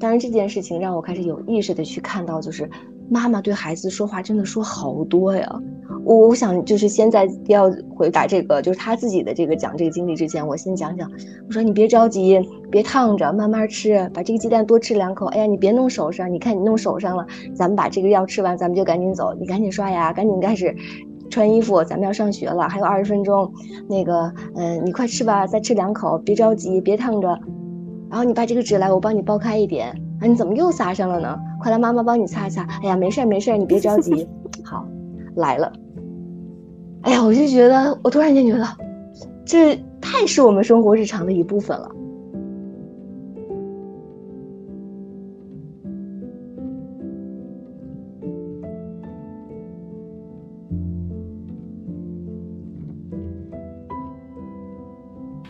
但是这件事情让我开始有意识的去看到，就是妈妈对孩子说话真的说好多呀。我我想就是现在要回答这个，就是他自己的这个讲这个经历之前，我先讲讲。我说你别着急，别烫着，慢慢吃，把这个鸡蛋多吃两口。哎呀，你别弄手上，你看你弄手上了，咱们把这个药吃完，咱们就赶紧走。你赶紧刷牙，赶紧开始穿衣服，咱们要上学了，还有二十分钟。那个，嗯，你快吃吧，再吃两口，别着急，别烫着。然后你把这个纸来，我帮你剥开一点。啊，你怎么又撒上了呢？快来，妈妈帮你擦一擦。哎呀，没事儿没事儿，你别着急。好，来了。哎呀，我就觉得，我突然间觉得，这太是我们生活日常的一部分了。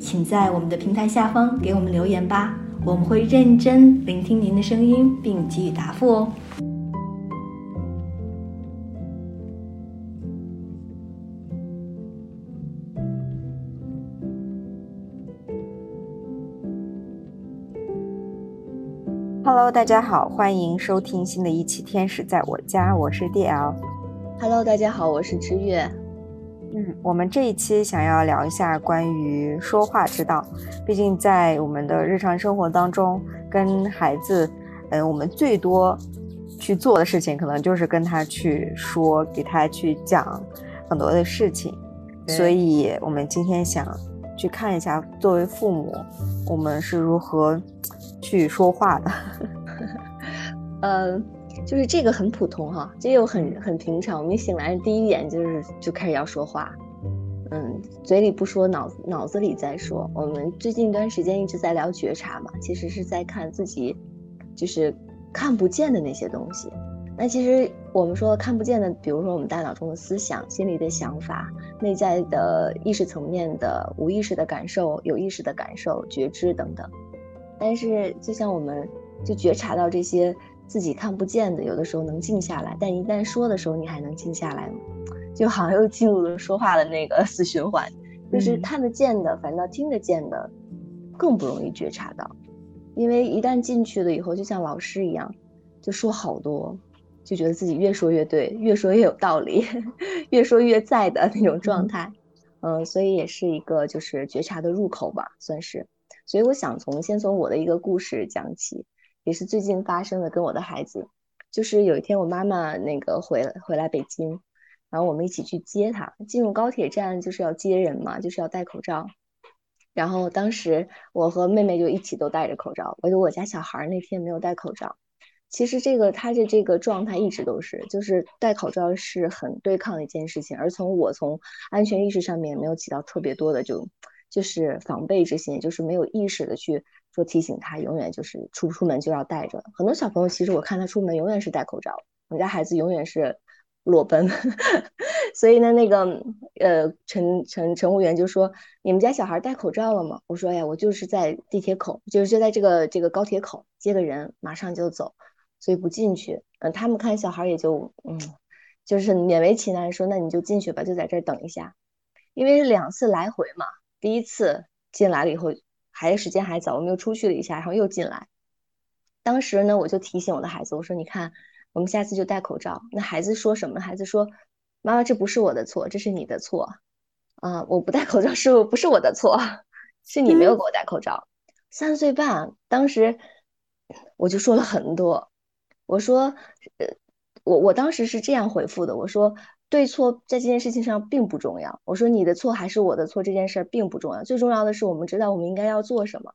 请在我们的平台下方给我们留言吧，我们会认真聆听您的声音，并给予答复哦。Hello，大家好，欢迎收听新的一期《天使在我家》，我是 DL。Hello，大家好，我是知月。嗯，我们这一期想要聊一下关于说话之道。毕竟在我们的日常生活当中，跟孩子，嗯，我们最多去做的事情，可能就是跟他去说，给他去讲很多的事情。所以，我们今天想去看一下，作为父母，我们是如何去说话的。嗯。就是这个很普通哈，这又很很平常。我们醒来第一眼就是就开始要说话，嗯，嘴里不说，脑子脑子里在说。我们最近一段时间一直在聊觉察嘛，其实是在看自己，就是看不见的那些东西。那其实我们说看不见的，比如说我们大脑中的思想、心里的想法、内在的意识层面的无意识的感受、有意识的感受、觉知等等。但是就像我们就觉察到这些。自己看不见的，有的时候能静下来，但一旦说的时候，你还能静下来吗？就好像又进入了说话的那个 死循环，就是看得见的，反倒听得见的更不容易觉察到，因为一旦进去了以后，就像老师一样，就说好多，就觉得自己越说越对，越说越有道理，越说越在的那种状态。嗯，所以也是一个就是觉察的入口吧，算是。所以我想从先从我的一个故事讲起。也是最近发生的，跟我的孩子，就是有一天我妈妈那个回回来北京，然后我们一起去接她，进入高铁站就是要接人嘛，就是要戴口罩，然后当时我和妹妹就一起都戴着口罩，唯独我家小孩那天没有戴口罩。其实这个他的这个状态一直都是，就是戴口罩是很对抗的一件事情，而从我从安全意识上面没有起到特别多的就就是防备之心，就是没有意识的去。说提醒他永远就是出不出门就要带着。很多小朋友其实我看他出门永远是戴口罩，我们家孩子永远是裸奔。所以呢，那个呃乘乘乘务员就说：“你们家小孩戴口罩了吗？”我说：“呀，我就是在地铁口，就是就在这个这个高铁口接个人，马上就走，所以不进去。”嗯，他们看小孩也就嗯，就是勉为其难说：“那你就进去吧，就在这儿等一下。”因为两次来回嘛，第一次进来了以后。孩子时间还早，我们又出去了一下，然后又进来。当时呢，我就提醒我的孩子，我说：“你看，我们下次就戴口罩。”那孩子说什么？孩子说：“妈妈，这不是我的错，这是你的错。啊，我不戴口罩是不是我的错？是你没有给我戴口罩。”三岁半，当时我就说了很多。我说：“呃，我我当时是这样回复的，我说。”对错在这件事情上并不重要。我说你的错还是我的错，这件事儿并不重要。最重要的是我们知道我们应该要做什么，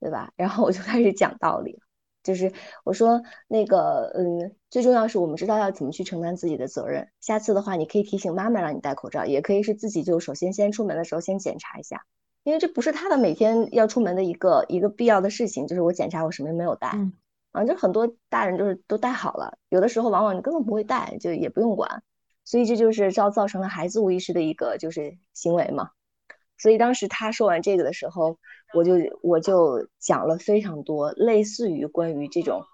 对吧？然后我就开始讲道理，就是我说那个，嗯，最重要是我们知道要怎么去承担自己的责任。下次的话，你可以提醒妈妈让你戴口罩，也可以是自己就首先先出门的时候先检查一下，因为这不是他的每天要出门的一个一个必要的事情，就是我检查我什么没有带。啊，就很多大人就是都带好了，有的时候往往你根本不会带，就也不用管，所以这就是造造成了孩子无意识的一个就是行为嘛。所以当时他说完这个的时候，我就我就讲了非常多类似于关于这种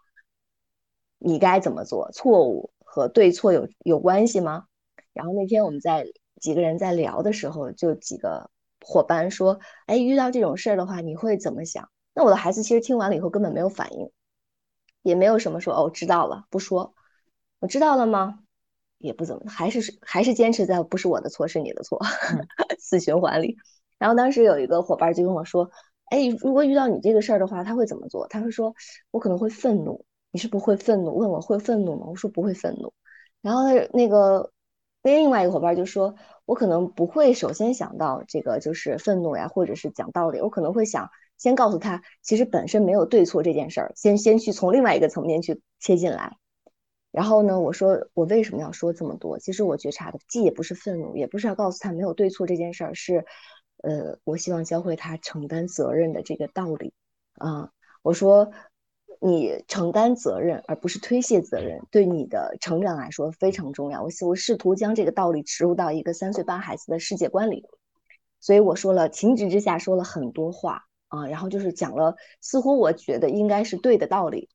你该怎么做，错误和对错有有关系吗？然后那天我们在几个人在聊的时候，就几个伙伴说，哎，遇到这种事儿的话，你会怎么想？那我的孩子其实听完了以后根本没有反应。也没有什么说哦，知道了，不说，我知道了吗？也不怎么，还是还是坚持在不是我的错，是你的错，死循环里。然后当时有一个伙伴就跟我说，哎，如果遇到你这个事儿的话，他会怎么做？他会说，我可能会愤怒。你是不会愤怒？问我会愤怒吗？我说不会愤怒。然后那个另外一个伙伴就说，我可能不会首先想到这个就是愤怒呀，或者是讲道理，我可能会想。先告诉他，其实本身没有对错这件事儿，先先去从另外一个层面去切进来。然后呢，我说我为什么要说这么多？其实我觉察的既也不是愤怒，也不是要告诉他没有对错这件事儿，是，呃，我希望教会他承担责任的这个道理。啊，我说你承担责任而不是推卸责任，对你的成长来说非常重要。我我试图将这个道理植入到一个三岁半孩子的世界观里，所以我说了情急之下说了很多话。啊，然后就是讲了，似乎我觉得应该是对的道理，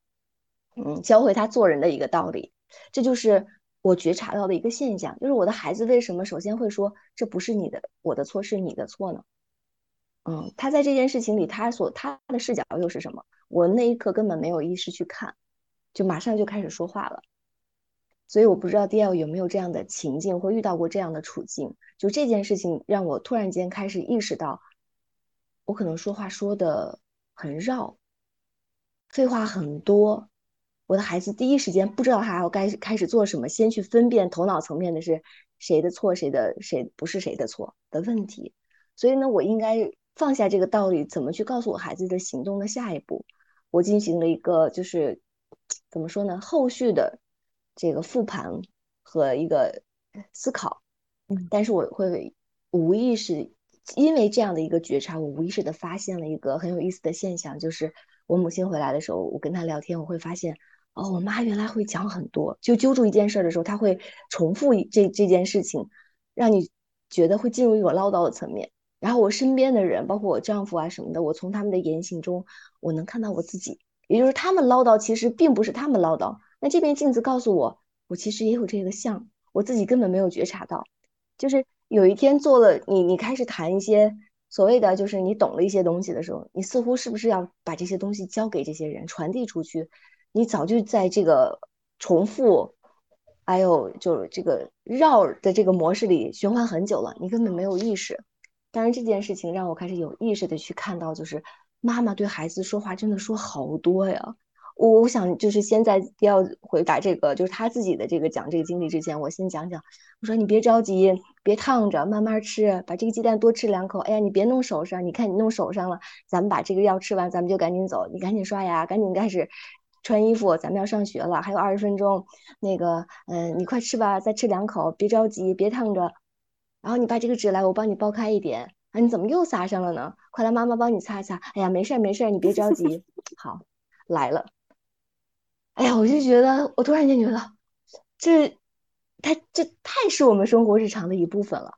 嗯，教会他做人的一个道理，这就是我觉察到的一个现象，就是我的孩子为什么首先会说这不是你的，我的错是你的错呢？嗯，他在这件事情里，他所他的视角又是什么？我那一刻根本没有意识去看，就马上就开始说话了，所以我不知道 D L 有没有这样的情境或遇到过这样的处境，就这件事情让我突然间开始意识到。我可能说话说的很绕，废话很多。我的孩子第一时间不知道他要该开始做什么，先去分辨头脑层面的是谁的错，谁的谁不是谁的错的问题。所以呢，我应该放下这个道理，怎么去告诉我孩子的行动的下一步？我进行了一个就是怎么说呢？后续的这个复盘和一个思考。嗯，但是我会无意识。因为这样的一个觉察，我无意识的发现了一个很有意思的现象，就是我母亲回来的时候，我跟她聊天，我会发现，哦，我妈原来会讲很多，就揪住一件事的时候，她会重复这这件事情，让你觉得会进入一个唠叨的层面。然后我身边的人，包括我丈夫啊什么的，我从他们的言行中，我能看到我自己，也就是他们唠叨，其实并不是他们唠叨。那这面镜子告诉我，我其实也有这个像，我自己根本没有觉察到，就是。有一天做了你，你开始谈一些所谓的，就是你懂了一些东西的时候，你似乎是不是要把这些东西交给这些人传递出去？你早就在这个重复，还有就是这个绕的这个模式里循环很久了，你根本没有意识。但是这件事情让我开始有意识的去看到，就是妈妈对孩子说话真的说好多呀。我我想就是先在要回答这个，就是他自己的这个讲这个经历之前，我先讲讲。我说你别着急，别烫着，慢慢吃，把这个鸡蛋多吃两口。哎呀，你别弄手上，你看你弄手上了。咱们把这个药吃完，咱们就赶紧走。你赶紧刷牙，赶紧开始穿衣服，咱们要上学了，还有二十分钟。那个，嗯，你快吃吧，再吃两口，别着急，别烫着。然后你把这个纸来，我帮你剥开一点。啊，你怎么又撒上了呢？快来，妈妈帮你擦擦。哎呀，没事儿没事儿，你别着急。好，来了。哎呀，我就觉得，我突然间觉得，这，它这太是我们生活日常的一部分了，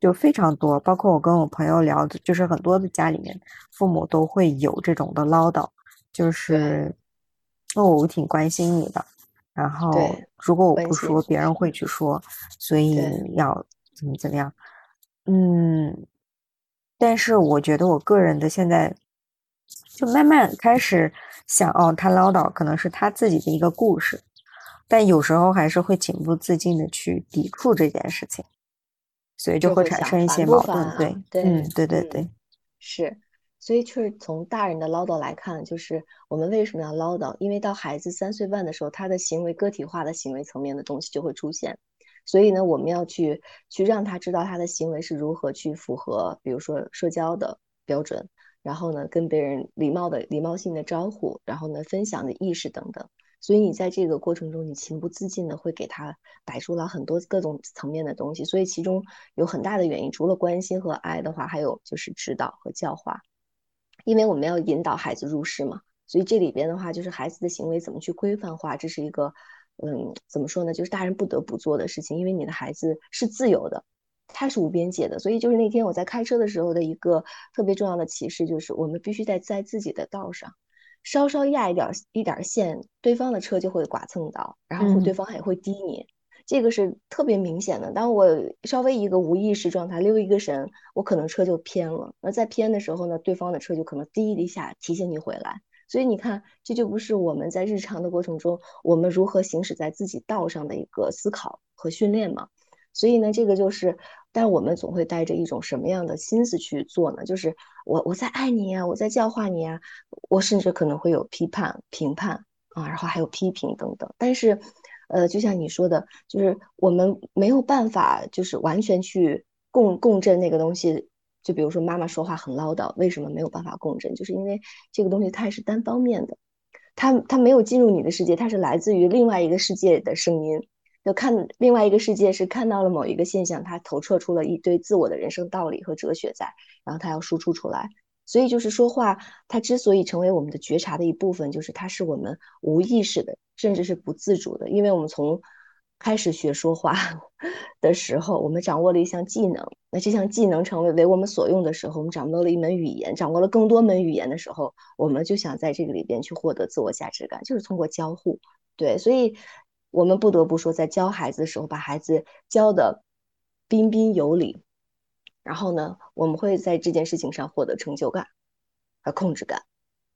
就非常多。包括我跟我朋友聊，就是很多的家里面父母都会有这种的唠叨，就是，哦，我挺关心你的，然后如果我不说，别人会去说，所以要怎么怎么样，嗯，但是我觉得我个人的现在，就慢慢开始。想哦，他唠叨可能是他自己的一个故事，但有时候还是会情不自禁的去抵触这件事情，所以就会产生一些矛盾。对，嗯，对对对，是。所以确实从大人的唠叨来看，就是我们为什么要唠叨？因为到孩子三岁半的时候，他的行为个体化的行为层面的东西就会出现，所以呢，我们要去去让他知道他的行为是如何去符合，比如说社交的标准。然后呢，跟别人礼貌的、礼貌性的招呼，然后呢，分享的意识等等。所以你在这个过程中，你情不自禁的会给他摆出了很多各种层面的东西。所以其中有很大的原因，除了关心和爱的话，还有就是指导和教化。因为我们要引导孩子入世嘛，所以这里边的话，就是孩子的行为怎么去规范化，这是一个，嗯，怎么说呢？就是大人不得不做的事情，因为你的孩子是自由的，他是无边界的。所以就是那天我在开车的时候的一个特别重要的启示，就是我们必须在在自己的道上，稍稍压一点一点线，对方的车就会剐蹭到，然后对方还会滴你。这个是特别明显的。当我稍微一个无意识状态溜一个神，我可能车就偏了。那在偏的时候呢，对方的车就可能滴一下提醒你回来。所以你看，这就不是我们在日常的过程中，我们如何行驶在自己道上的一个思考和训练嘛。所以呢，这个就是，但我们总会带着一种什么样的心思去做呢？就是我我在爱你呀，我在教化你呀，我甚至可能会有批判、评判啊，然后还有批评等等。但是。呃，就像你说的，就是我们没有办法，就是完全去共共振那个东西。就比如说妈妈说话很唠叨，为什么没有办法共振？就是因为这个东西它也是单方面的，它它没有进入你的世界，它是来自于另外一个世界的声音。就看另外一个世界是看到了某一个现象，它投射出了一堆自我的人生道理和哲学在，然后它要输出出来。所以就是说话，它之所以成为我们的觉察的一部分，就是它是我们无意识的。甚至是不自主的，因为我们从开始学说话 的时候，我们掌握了一项技能。那这项技能成为为我们所用的时候，我们掌握了一门语言，掌握了更多门语言的时候，我们就想在这个里边去获得自我价值感，就是通过交互。对，所以我们不得不说，在教孩子的时候，把孩子教的彬彬有礼，然后呢，我们会在这件事情上获得成就感和控制感，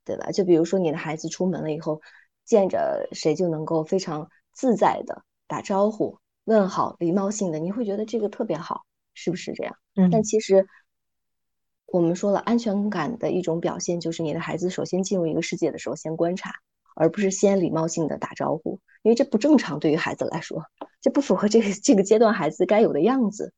对吧？就比如说你的孩子出门了以后。见着谁就能够非常自在的打招呼、问好、礼貌性的，你会觉得这个特别好，是不是这样？嗯。但其实我们说了，安全感的一种表现就是你的孩子首先进入一个世界的时候先观察，而不是先礼貌性的打招呼，因为这不正常。对于孩子来说，这不符合这个这个阶段孩子该有的样子。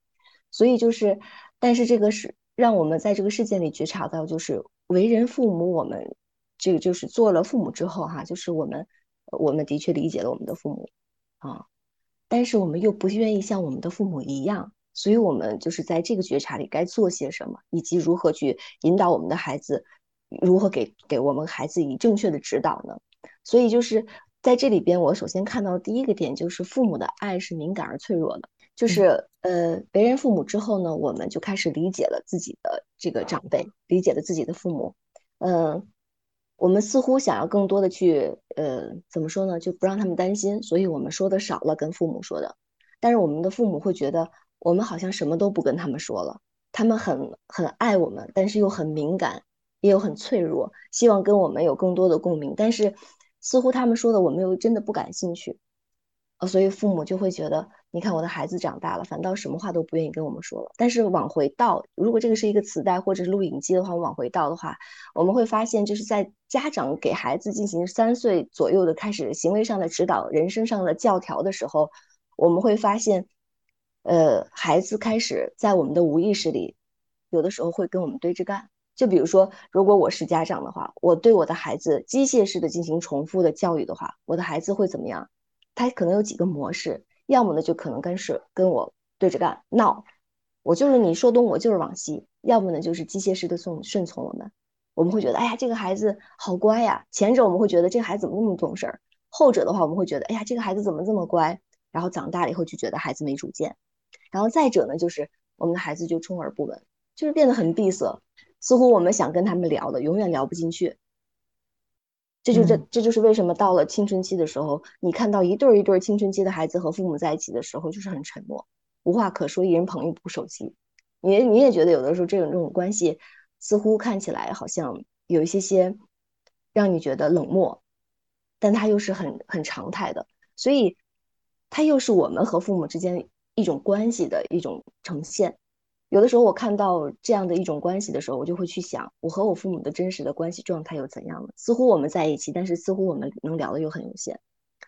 所以就是，但是这个是让我们在这个事件里觉察到，就是为人父母，我们。这个就是做了父母之后哈，就是我们，我们的确理解了我们的父母，啊，但是我们又不愿意像我们的父母一样，所以我们就是在这个觉察里该做些什么，以及如何去引导我们的孩子，如何给给我们孩子以正确的指导呢？所以就是在这里边，我首先看到第一个点就是父母的爱是敏感而脆弱的，就是呃，为人父母之后呢，我们就开始理解了自己的这个长辈，理解了自己的父母，嗯。我们似乎想要更多的去，呃，怎么说呢？就不让他们担心，所以我们说的少了，跟父母说的。但是我们的父母会觉得，我们好像什么都不跟他们说了。他们很很爱我们，但是又很敏感，也有很脆弱，希望跟我们有更多的共鸣。但是似乎他们说的，我们又真的不感兴趣。呃，所以父母就会觉得。你看我的孩子长大了，反倒什么话都不愿意跟我们说了。但是往回倒，如果这个是一个磁带或者是录影机的话，往回倒的话，我们会发现，就是在家长给孩子进行三岁左右的开始行为上的指导、人生上的教条的时候，我们会发现，呃，孩子开始在我们的无意识里，有的时候会跟我们对着干。就比如说，如果我是家长的话，我对我的孩子机械式的进行重复的教育的话，我的孩子会怎么样？他可能有几个模式。要么呢，就可能跟是跟我对着干闹，我就是你说东，我就是往西；要么呢，就是机械式的顺顺从我们。我们会觉得，哎呀，这个孩子好乖呀。前者我们会觉得这个孩子怎么那么懂事儿，后者的话我们会觉得，哎呀，这个孩子怎么这么乖？然后长大了以后就觉得孩子没主见。然后再者呢，就是我们的孩子就充耳不闻，就是变得很闭塞，似乎我们想跟他们聊的，永远聊不进去。这就这这就是为什么到了青春期的时候，你看到一对儿一对儿青春期的孩子和父母在一起的时候，就是很沉默，无话可说，一人捧一部手机。你你也觉得有的时候这种这种关系，似乎看起来好像有一些些让你觉得冷漠，但它又是很很常态的，所以它又是我们和父母之间一种关系的一种呈现。有的时候我看到这样的一种关系的时候，我就会去想，我和我父母的真实的关系状态又怎样了？似乎我们在一起，但是似乎我们能聊的又很有限。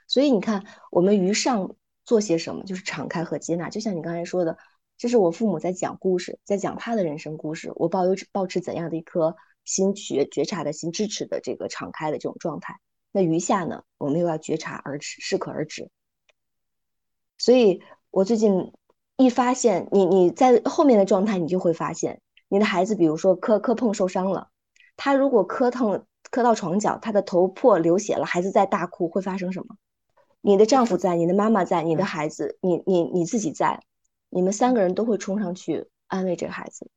所以你看，我们于上做些什么，就是敞开和接纳。就像你刚才说的，这是我父母在讲故事，在讲他的人生故事。我抱有保持怎样的一颗心觉觉察的心，支持的这个敞开的这种状态。那余下呢，我们又要觉察而止，适可而止。所以我最近。一发现你你在后面的状态，你就会发现你的孩子，比如说磕磕碰受伤了，他如果磕疼磕到床角，他的头破流血了，孩子在大哭，会发生什么？你的丈夫在，你的妈妈在，你的孩子，你你你自己在，你们三个人都会冲上去安慰这个孩子，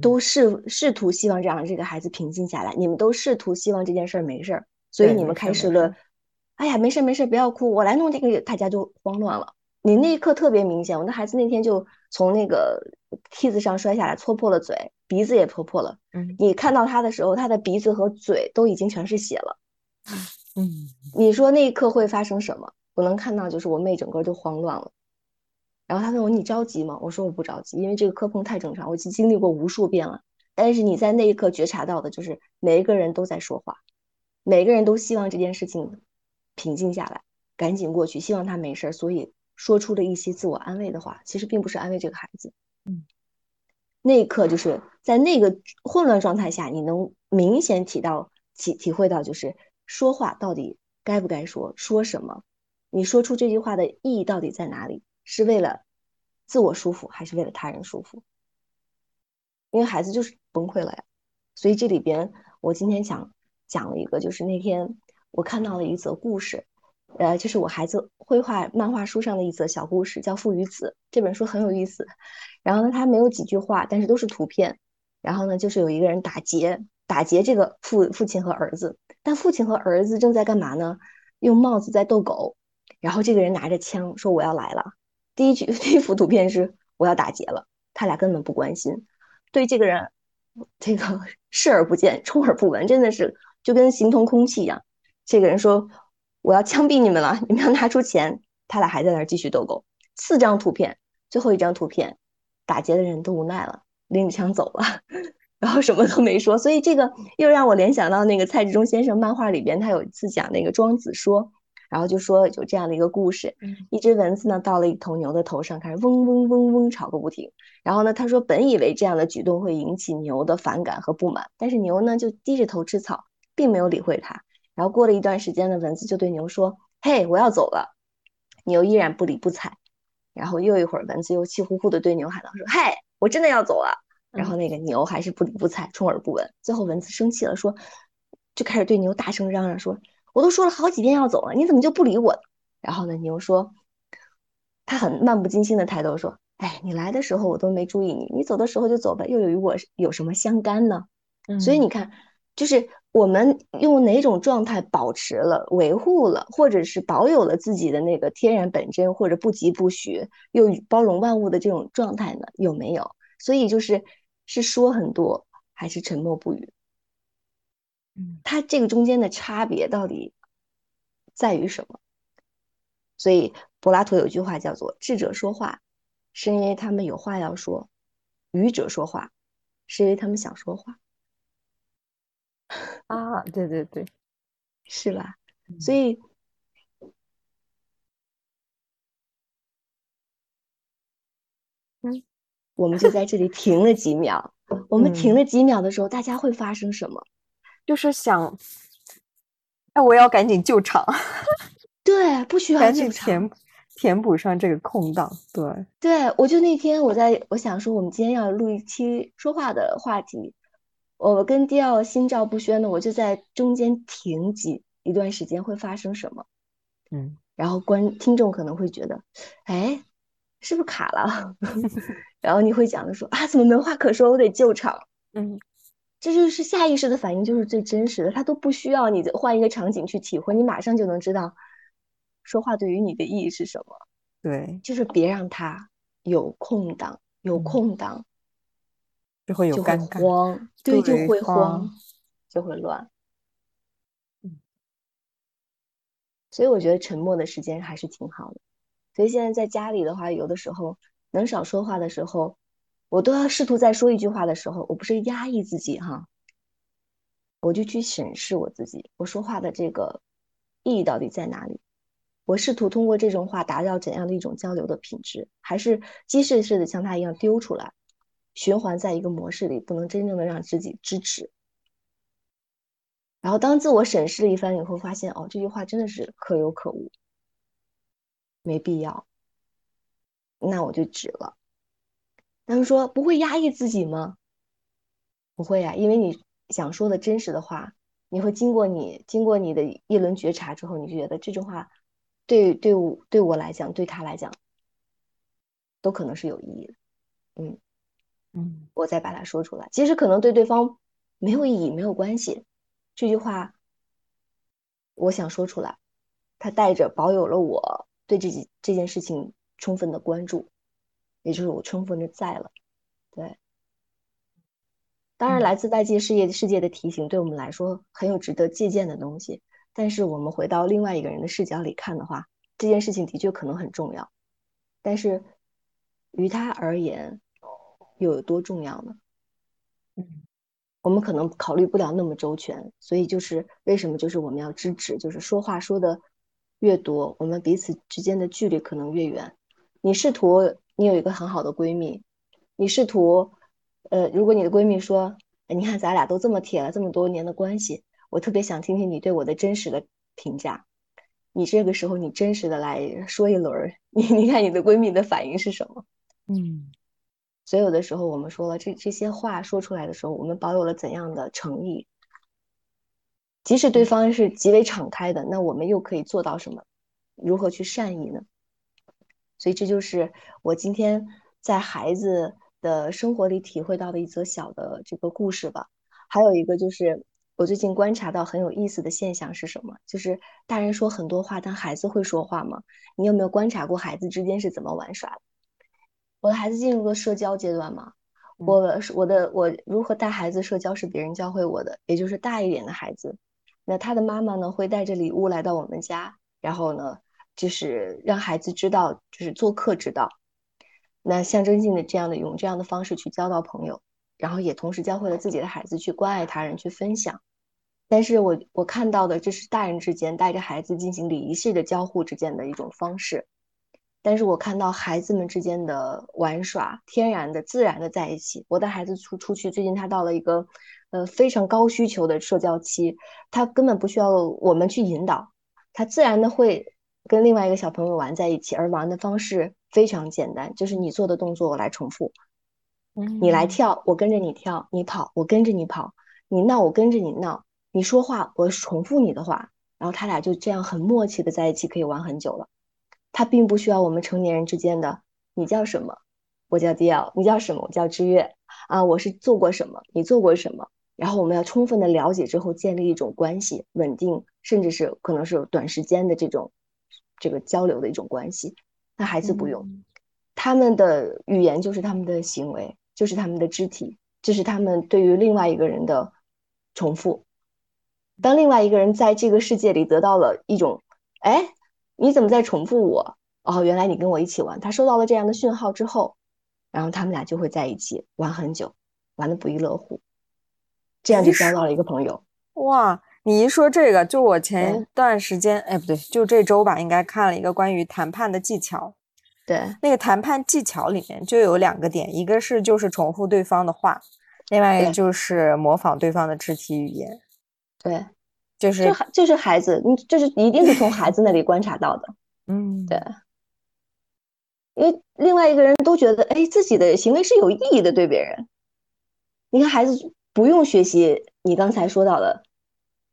都试试图希望让这个孩子平静下来。你们都试图希望这件事儿没事儿，所以你们开始了，哎呀，没事没事，不要哭，我来弄这个，大家就慌乱了。你那一刻特别明显，我的孩子那天就从那个梯子上摔下来，戳破了嘴，鼻子也戳破了。嗯，你看到他的时候，他的鼻子和嘴都已经全是血了。嗯，你说那一刻会发生什么？我能看到，就是我妹整个就慌乱了。然后他问我：“你着急吗？”我说：“我不着急，因为这个磕碰太正常，我已经经历过无数遍了。但是你在那一刻觉察到的，就是每一个人都在说话，每个人都希望这件事情平静下来，赶紧过去，希望他没事，所以。”说出了一些自我安慰的话，其实并不是安慰这个孩子。嗯，那一刻就是在那个混乱状态下，你能明显体到体体会到，就是说话到底该不该说，说什么，你说出这句话的意义到底在哪里？是为了自我舒服，还是为了他人舒服？因为孩子就是崩溃了呀。所以这里边，我今天想讲了一个，就是那天我看到了一则故事。呃，就是我孩子绘画漫画书上的一则小故事，叫《父与子》。这本书很有意思。然后呢，它没有几句话，但是都是图片。然后呢，就是有一个人打劫，打劫这个父父亲和儿子。但父亲和儿子正在干嘛呢？用帽子在逗狗。然后这个人拿着枪说：“我要来了。”第一句 第一幅图片是我要打劫了，他俩根本不关心，对这个人这个视而不见，充耳不闻，真的是就跟形同空气一样。这个人说。我要枪毙你们了！你们要拿出钱。他俩还在那儿继续斗狗。四张图片，最后一张图片，打劫的人都无奈了，拎着枪走了，然后什么都没说。所以这个又让我联想到那个蔡志忠先生漫画里边，他有一次讲那个庄子说，然后就说有这样的一个故事：一只蚊子呢到了一头牛的头上，开始嗡嗡嗡嗡吵个不停。然后呢，他说本以为这样的举动会引起牛的反感和不满，但是牛呢就低着头吃草，并没有理会他。然后过了一段时间呢，蚊子就对牛说：“嘿，我要走了。”牛依然不理不睬。然后又一会儿，蚊子又气呼呼的对牛喊道：“说嘿，我真的要走了。”然后那个牛还是不理不睬，充耳不闻。最后蚊子生气了，说：“就开始对牛大声嚷嚷说：‘我都说了好几遍要走了，你怎么就不理我？’”然后呢，牛说：“他很漫不经心的抬头说：‘哎，你来的时候我都没注意你，你走的时候就走吧，又与我有什么相干呢？’所以你看，就是。”我们用哪种状态保持了、维护了，或者是保有了自己的那个天然本真，或者不疾不徐又包容万物的这种状态呢？有没有？所以就是是说很多，还是沉默不语？嗯，它这个中间的差别到底在于什么？所以柏拉图有句话叫做“智者说话，是因为他们有话要说；愚者说话，是因为他们想说话。”啊，对对对，是吧？所以，嗯，我们就在这里停了几秒。我们停了几秒的时候，大家会发生什么？就是想，哎，我要赶紧救场。对，不需要赶紧填填补上这个空档。对，对我就那天我在我想说，我们今天要录一期说话的话题。我跟迪奥心照不宣的，我就在中间停几一段时间，会发生什么？嗯，然后观听众可能会觉得，哎，是不是卡了？然后你会讲的说啊，怎么没话可说？我得救场。嗯，这就是下意识的反应，就是最真实的，他都不需要你换一个场景去体会，你马上就能知道说话对于你的意义是什么。对，就是别让他有空档，有空档。就会有尴尬，慌，对，就会慌，就会乱。嗯，所以我觉得沉默的时间还是挺好的。所以现在在家里的话，有的时候能少说话的时候，我都要试图在说一句话的时候，我不是压抑自己哈，我就去审视我自己，我说话的这个意义到底在哪里？我试图通过这种话达到怎样的一种交流的品质？还是机械式的像他一样丢出来？循环在一个模式里，不能真正的让自己支持。然后当自我审视了一番以后，发现哦，这句话真的是可有可无，没必要，那我就止了。他们说不会压抑自己吗？不会呀，因为你想说的真实的话，你。你会经过你经过你的一轮觉察之后，你就觉得这句话对对我对我来讲，对他来讲，都可能是有意义的。嗯嗯，我再把它说出来，其实可能对对方没有意义，没有关系。这句话我想说出来，它带着保有了我对这件这件事情充分的关注，也就是我充分的在了。对，当然来自外界世界世界的提醒，对我们来说很有值得借鉴的东西。但是我们回到另外一个人的视角里看的话，这件事情的确可能很重要，但是于他而言又有多重要呢？嗯，我们可能考虑不了那么周全，所以就是为什么就是我们要支持，就是说话说的越多，我们彼此之间的距离可能越远。你试图你有一个很好的闺蜜。你试图，呃，如果你的闺蜜说，你看咱俩都这么铁了，这么多年的关系，我特别想听听你对我的真实的评价。你这个时候你真实的来说一轮，你你看你的闺蜜的反应是什么？嗯，所以有的时候我们说了这这些话说出来的时候，我们保有了怎样的诚意？即使对方是极为敞开的，那我们又可以做到什么？如何去善意呢？所以这就是我今天在孩子。的生活里体会到的一则小的这个故事吧，还有一个就是我最近观察到很有意思的现象是什么？就是大人说很多话，但孩子会说话吗？你有没有观察过孩子之间是怎么玩耍的？我的孩子进入了社交阶段嘛，我是我的我如何带孩子社交是别人教会我的，也就是大一点的孩子，那他的妈妈呢会带着礼物来到我们家，然后呢就是让孩子知道，就是做客之道。那象征性的这样的用这样的方式去交到朋友，然后也同时教会了自己的孩子去关爱他人、去分享。但是我我看到的这是大人之间带着孩子进行礼仪式的交互之间的一种方式，但是我看到孩子们之间的玩耍，天然的、自然的在一起。我带孩子出出去，最近他到了一个呃非常高需求的社交期，他根本不需要我们去引导，他自然的会跟另外一个小朋友玩在一起，而玩的方式。非常简单，就是你做的动作我来重复，你来跳，我跟着你跳；你跑，我跟着你跑；你闹，我跟着你闹；你说话，我重复你的话。然后他俩就这样很默契的在一起，可以玩很久了。他并不需要我们成年人之间的“你叫什么，我叫迪奥，你叫什么，我叫知月啊，我是做过什么，你做过什么。”然后我们要充分的了解之后，建立一种关系，稳定，甚至是可能是短时间的这种这个交流的一种关系。那孩子不用，他们的语言就是他们的行为，就是他们的肢体，这是他们对于另外一个人的重复。当另外一个人在这个世界里得到了一种“哎，你怎么在重复我？”哦，原来你跟我一起玩。他收到了这样的讯号之后，然后他们俩就会在一起玩很久，玩的不亦乐乎，这样就交到了一个朋友。哇！你一说这个，就我前段时间，哎，不对，就这周吧，应该看了一个关于谈判的技巧。对，那个谈判技巧里面就有两个点，一个是就是重复对方的话，另外一个就是模仿对方的肢体语言。对，就是就是孩子，你就是一定是从孩子那里观察到的。嗯，对，因为另外一个人都觉得，哎，自己的行为是有意义的，对别人。你看孩子不用学习你刚才说到的。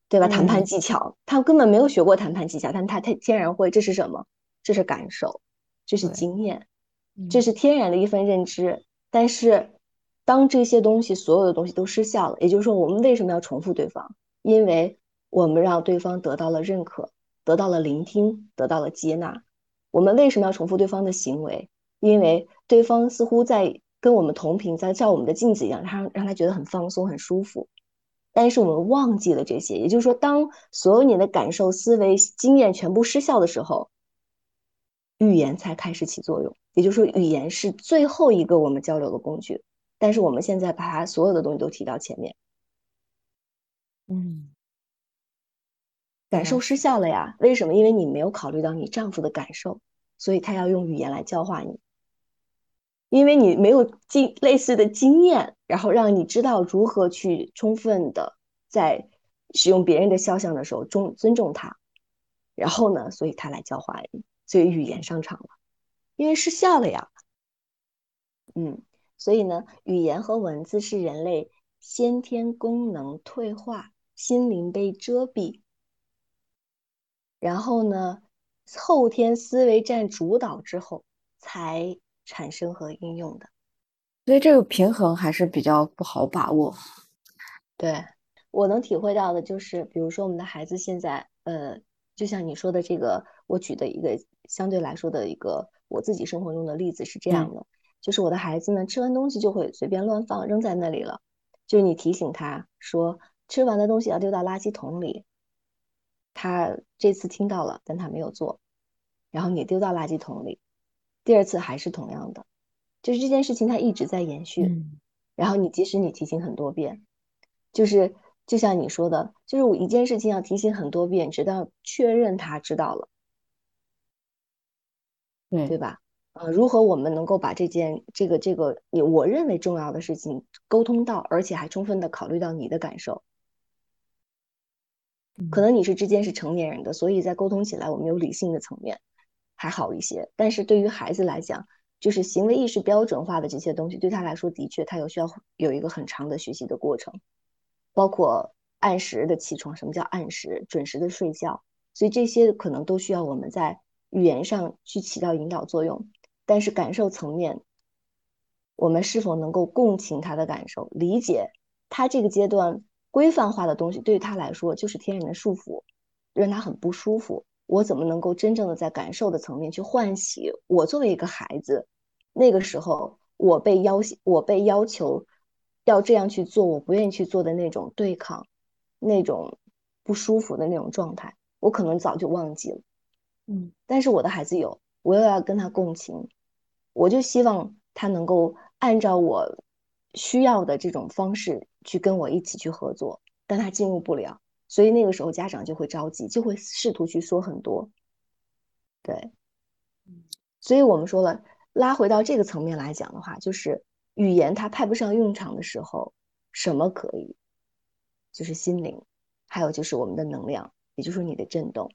对吧？谈判技巧，他根本没有学过谈判技巧，但他他天然会。这是什么？这是感受，这是经验，这是天然的一份认知。但是，当这些东西所有的东西都失效了，也就是说，我们为什么要重复对方？因为我们让对方得到了认可，得到了聆听，得到了接纳。我们为什么要重复对方的行为？因为对方似乎在跟我们同频，在照我们的镜子一样，他让他觉得很放松、很舒服。但是我们忘记了这些，也就是说，当所有你的感受、思维、经验全部失效的时候，语言才开始起作用。也就是说，语言是最后一个我们交流的工具。但是我们现在把它所有的东西都提到前面，嗯，感受失效了呀？为什么？因为你没有考虑到你丈夫的感受，所以他要用语言来教化你。因为你没有经类似的经验，然后让你知道如何去充分的在使用别人的肖像的时候尊尊重他，然后呢，所以他来教化你，所以语言上场了，因为失效了呀。嗯，所以呢，语言和文字是人类先天功能退化心灵被遮蔽，然后呢，后天思维占主导之后才产生和应用的。所以这个平衡还是比较不好把握。对我能体会到的就是，比如说我们的孩子现在，呃，就像你说的这个，我举的一个相对来说的一个我自己生活中的例子是这样的，就是我的孩子呢，吃完东西就会随便乱放，扔在那里了。就是你提醒他说，吃完的东西要丢到垃圾桶里，他这次听到了，但他没有做，然后你丢到垃圾桶里，第二次还是同样的。就是这件事情，它一直在延续。然后你即使你提醒很多遍，就是就像你说的，就是我一件事情要提醒很多遍，直到确认他知道了，对对吧？呃，如何我们能够把这件这个这个你我认为重要的事情沟通到，而且还充分的考虑到你的感受？可能你是之间是成年人的，所以在沟通起来我们有理性的层面还好一些，但是对于孩子来讲。就是行为意识标准化的这些东西，对他来说，的确他有需要有一个很长的学习的过程，包括按时的起床，什么叫按时？准时的睡觉，所以这些可能都需要我们在语言上去起到引导作用。但是感受层面，我们是否能够共情他的感受，理解他这个阶段规范化的东西对于他来说就是天然的束缚，让他很不舒服。我怎么能够真正的在感受的层面去唤起我作为一个孩子？那个时候，我被要我被要求要这样去做，我不愿意去做的那种对抗，那种不舒服的那种状态，我可能早就忘记了。嗯，但是我的孩子有，我又要跟他共情，我就希望他能够按照我需要的这种方式去跟我一起去合作，但他进入不了，所以那个时候家长就会着急，就会试图去说很多。对，所以我们说了。拉回到这个层面来讲的话，就是语言它派不上用场的时候，什么可以？就是心灵，还有就是我们的能量，也就是说你的震动。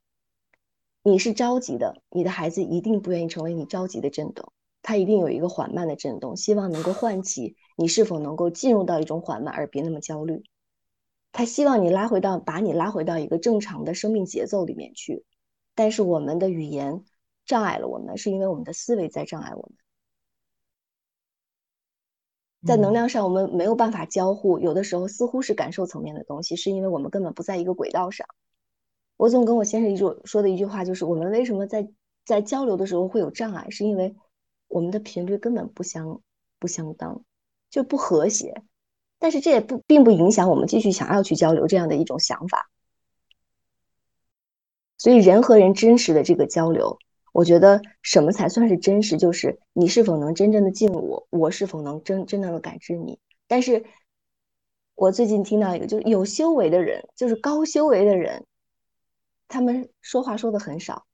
你是着急的，你的孩子一定不愿意成为你着急的震动，他一定有一个缓慢的震动，希望能够唤起你是否能够进入到一种缓慢而别那么焦虑。他希望你拉回到，把你拉回到一个正常的生命节奏里面去，但是我们的语言。障碍了我们，是因为我们的思维在障碍我们，在能量上我们没有办法交互。有的时候似乎是感受层面的东西，是因为我们根本不在一个轨道上。我总跟我先生一句说的一句话就是：我们为什么在在交流的时候会有障碍，是因为我们的频率根本不相不相当，就不和谐。但是这也不并不影响我们继续想要去交流这样的一种想法。所以人和人真实的这个交流。我觉得什么才算是真实？就是你是否能真正的进入我，我是否能真真正的感知你。但是，我最近听到一个，就是有修为的人，就是高修为的人，他们说话说的很少，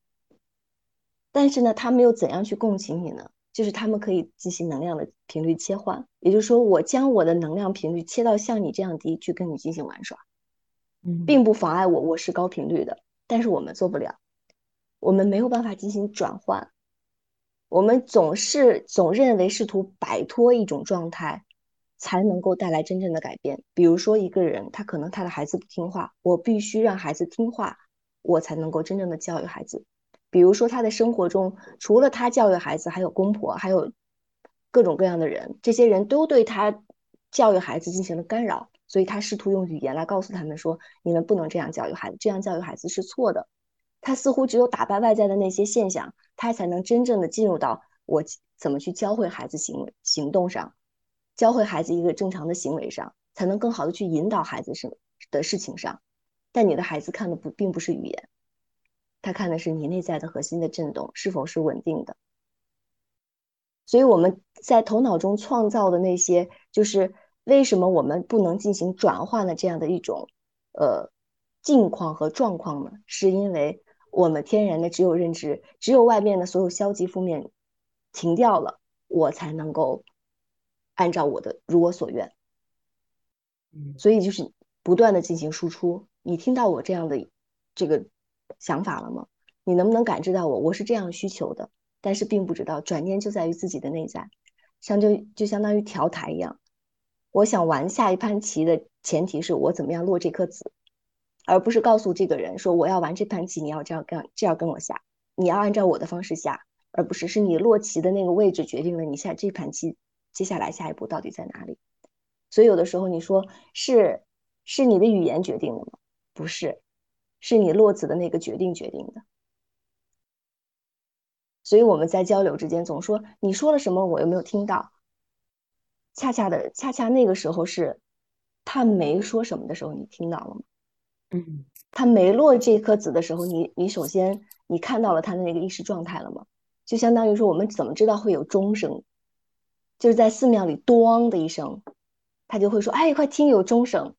但是呢，他们又怎样去共情你呢？就是他们可以进行能量的频率切换，也就是说，我将我的能量频率切到像你这样低，去跟你进行玩耍，嗯，并不妨碍我，我是高频率的，但是我们做不了。我们没有办法进行转换，我们总是总认为试图摆脱一种状态，才能够带来真正的改变。比如说，一个人他可能他的孩子不听话，我必须让孩子听话，我才能够真正的教育孩子。比如说，他的生活中除了他教育孩子，还有公婆，还有各种各样的人，这些人都对他教育孩子进行了干扰，所以他试图用语言来告诉他们说：你们不能这样教育孩子，这样教育孩子是错的。他似乎只有打败外在的那些现象，他才能真正的进入到我怎么去教会孩子行为行动上，教会孩子一个正常的行为上，才能更好的去引导孩子什的事情上。但你的孩子看的不并不是语言，他看的是你内在的核心的震动是否是稳定的。所以我们在头脑中创造的那些，就是为什么我们不能进行转换的这样的一种呃境况和状况呢？是因为。我们天然的只有认知，只有外面的所有消极负面停掉了，我才能够按照我的如我所愿。嗯，所以就是不断的进行输出。你听到我这样的这个想法了吗？你能不能感知到我？我是这样需求的，但是并不知道，转念就在于自己的内在，像就就相当于调台一样。我想玩下一盘棋的前提是我怎么样落这颗子，而不是告诉这个人说我要玩这盘棋，你要这样跟这样跟我下，你要按照我的方式下，而不是是你落棋的那个位置决定了你下这盘棋接下来下一步到底在哪里。所以有的时候你说是是你的语言决定的吗？不是，是你落子的那个决定决定的。所以我们在交流之间总说你说了什么，我又没有听到。恰恰的，恰恰那个时候是他没说什么的时候，你听到了吗？嗯，他没落这颗子的时候，你你首先你看到了他的那个意识状态了吗？就相当于说，我们怎么知道会有钟声？就是在寺庙里“咚”的一声，他就会说：“哎，快听，有钟声。”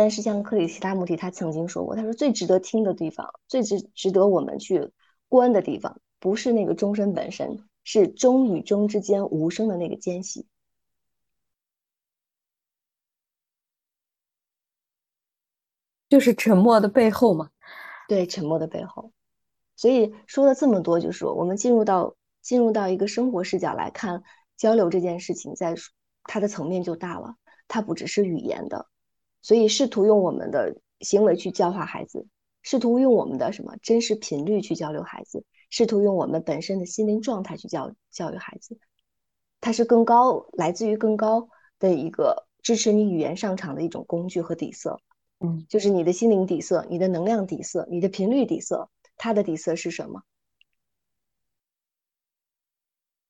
但是像克里希拉穆提他曾经说过，他说最值得听的地方，最值值得我们去观的地方，不是那个钟声本身，是钟与钟之间无声的那个间隙。就是沉默的背后嘛，对，沉默的背后。所以说了这么多，就是说我们进入到进入到一个生活视角来看交流这件事情，在它的层面就大了，它不只是语言的。所以试图用我们的行为去教化孩子，试图用我们的什么真实频率去交流孩子，试图用我们本身的心灵状态去教教育孩子，它是更高来自于更高的一个支持你语言上场的一种工具和底色。嗯，就是你的心灵底色，你的能量底色，你的频率底色，它的底色是什么？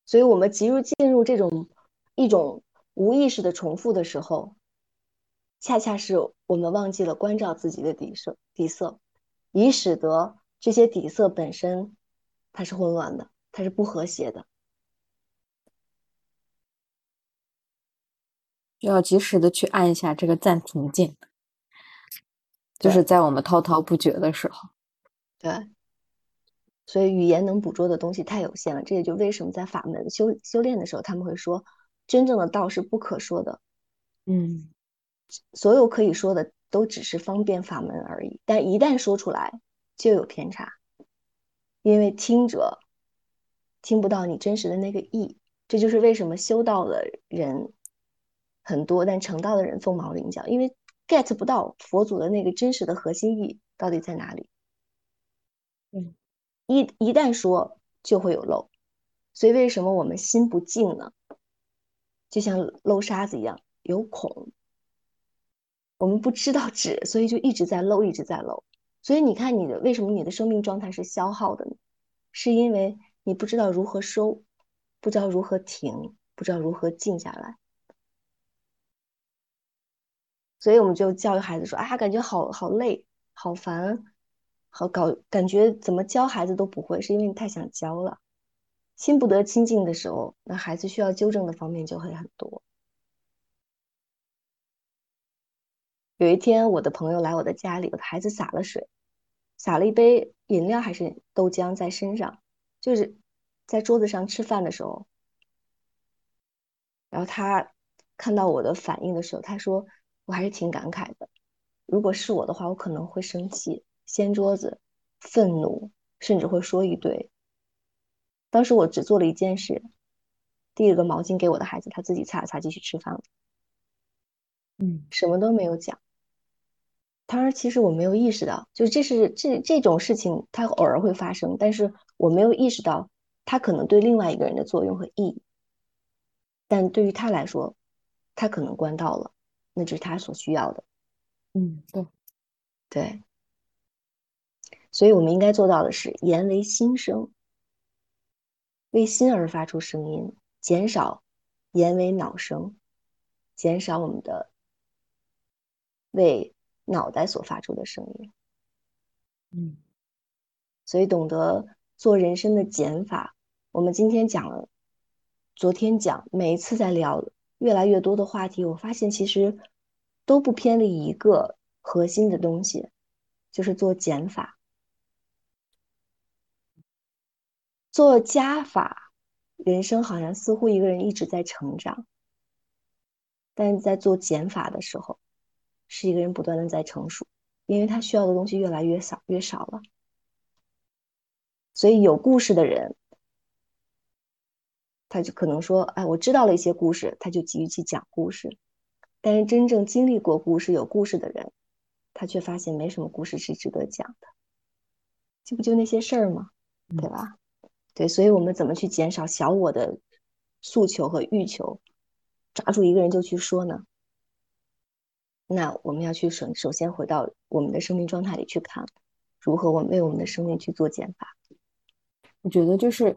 所以，我们进入进入这种一种无意识的重复的时候，恰恰是我们忘记了关照自己的底色底色，以使得这些底色本身它是混乱的，它是不和谐的，要及时的去按一下这个暂停键。就是在我们滔滔不绝的时候，对，所以语言能捕捉的东西太有限了。这也就为什么在法门修修炼的时候，他们会说，真正的道是不可说的。嗯，所有可以说的都只是方便法门而已，但一旦说出来就有偏差，因为听者听不到你真实的那个意。这就是为什么修道的人很多，但成道的人凤毛麟角，因为。get 不到佛祖的那个真实的核心意到底在哪里？嗯，一一旦说就会有漏，所以为什么我们心不静呢？就像漏沙子一样有孔，我们不知道止，所以就一直在漏，一直在漏。所以你看你的为什么你的生命状态是消耗的呢？是因为你不知道如何收，不知道如何停，不知道如何静下来。所以我们就教育孩子说：“啊，感觉好好累，好烦，好搞，感觉怎么教孩子都不会，是因为你太想教了。心不得清净的时候，那孩子需要纠正的方面就会很多。有一天，我的朋友来我的家里，我的孩子洒了水，洒了一杯饮料还是豆浆在身上，就是在桌子上吃饭的时候，然后他看到我的反应的时候，他说。”我还是挺感慨的。如果是我的话，我可能会生气、掀桌子、愤怒，甚至会说一堆。当时我只做了一件事，递了个毛巾给我的孩子，他自己擦了擦，继续吃饭了。嗯，什么都没有讲。当然，其实我没有意识到，就这是这这种事情，它偶尔会发生，但是我没有意识到它可能对另外一个人的作用和意义。但对于他来说，他可能关到了。那就是他所需要的，嗯，对，对，所以我们应该做到的是言为心声，为心而发出声音，减少言为脑声，减少我们的为脑袋所发出的声音，嗯，所以懂得做人生的减法。我们今天讲了，昨天讲，每一次在聊。越来越多的话题，我发现其实都不偏离一个核心的东西，就是做减法。做加法，人生好像似乎一个人一直在成长，但是在做减法的时候，是一个人不断的在成熟，因为他需要的东西越来越少，越少了。所以有故事的人。他就可能说：“哎，我知道了一些故事，他就急于去讲故事。但是真正经历过故事、有故事的人，他却发现没什么故事是值得讲的，这不就那些事儿吗？对吧？对，所以我们怎么去减少小我的诉求和欲求，抓住一个人就去说呢？那我们要去首首先回到我们的生命状态里去看，如何我们为我们的生命去做减法。我觉得就是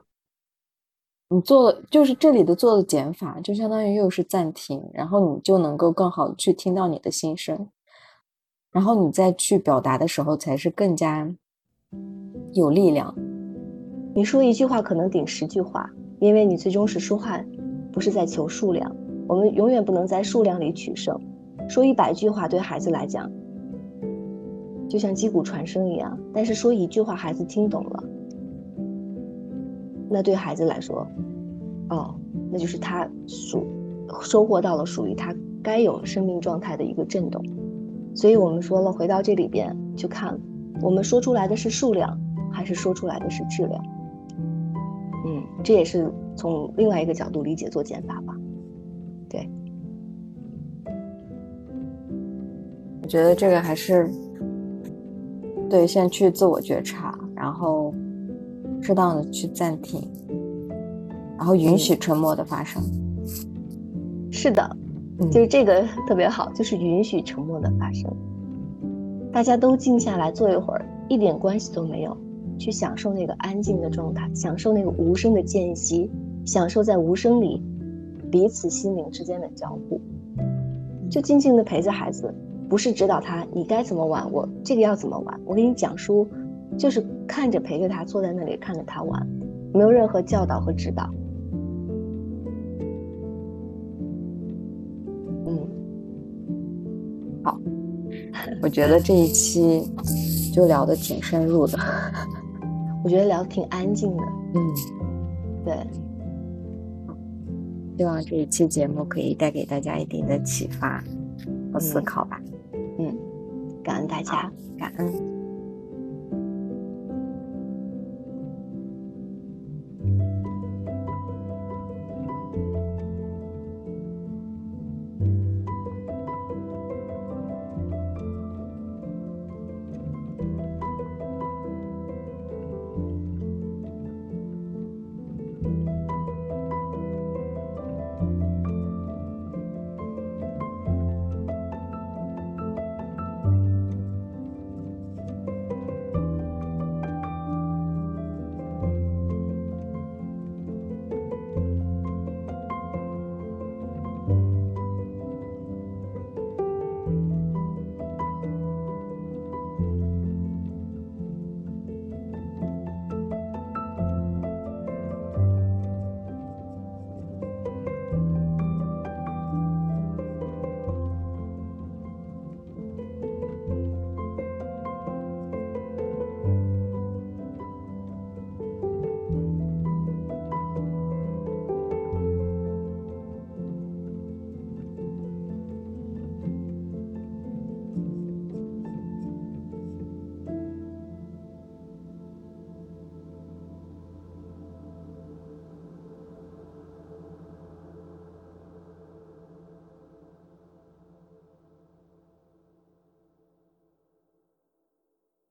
你做，就是这里的做的减法，就相当于又是暂停，然后你就能够更好的去听到你的心声，然后你再去表达的时候，才是更加有力量。你说一句话可能顶十句话，因为你最终是说话，不是在求数量。我们永远不能在数量里取胜。说一百句话对孩子来讲，就像击鼓传声一样；但是说一句话，孩子听懂了，那对孩子来说，哦，那就是他属收获到了属于他该有生命状态的一个震动。所以我们说了，回到这里边去看，我们说出来的是数量，还是说出来的是质量？嗯，这也是从另外一个角度理解做减法吧。对。觉得这个还是对，先去自我觉察，然后适当的去暂停，然后允许沉默的发生。是的，就是这个特别好，就是允许沉默的发生。大家都静下来坐一会儿，一点关系都没有，去享受那个安静的状态，享受那个无声的间隙，享受在无声里彼此心灵之间的交互，就静静的陪着孩子。不是指导他你该怎么玩，我这个要怎么玩？我给你讲书，就是看着陪着他坐在那里看着他玩，没有任何教导和指导。嗯，好，我觉得这一期就聊的挺深入的，我觉得聊的挺安静的。嗯，对，希望这一期节目可以带给大家一定的启发和思考吧。嗯，感恩大家，感恩。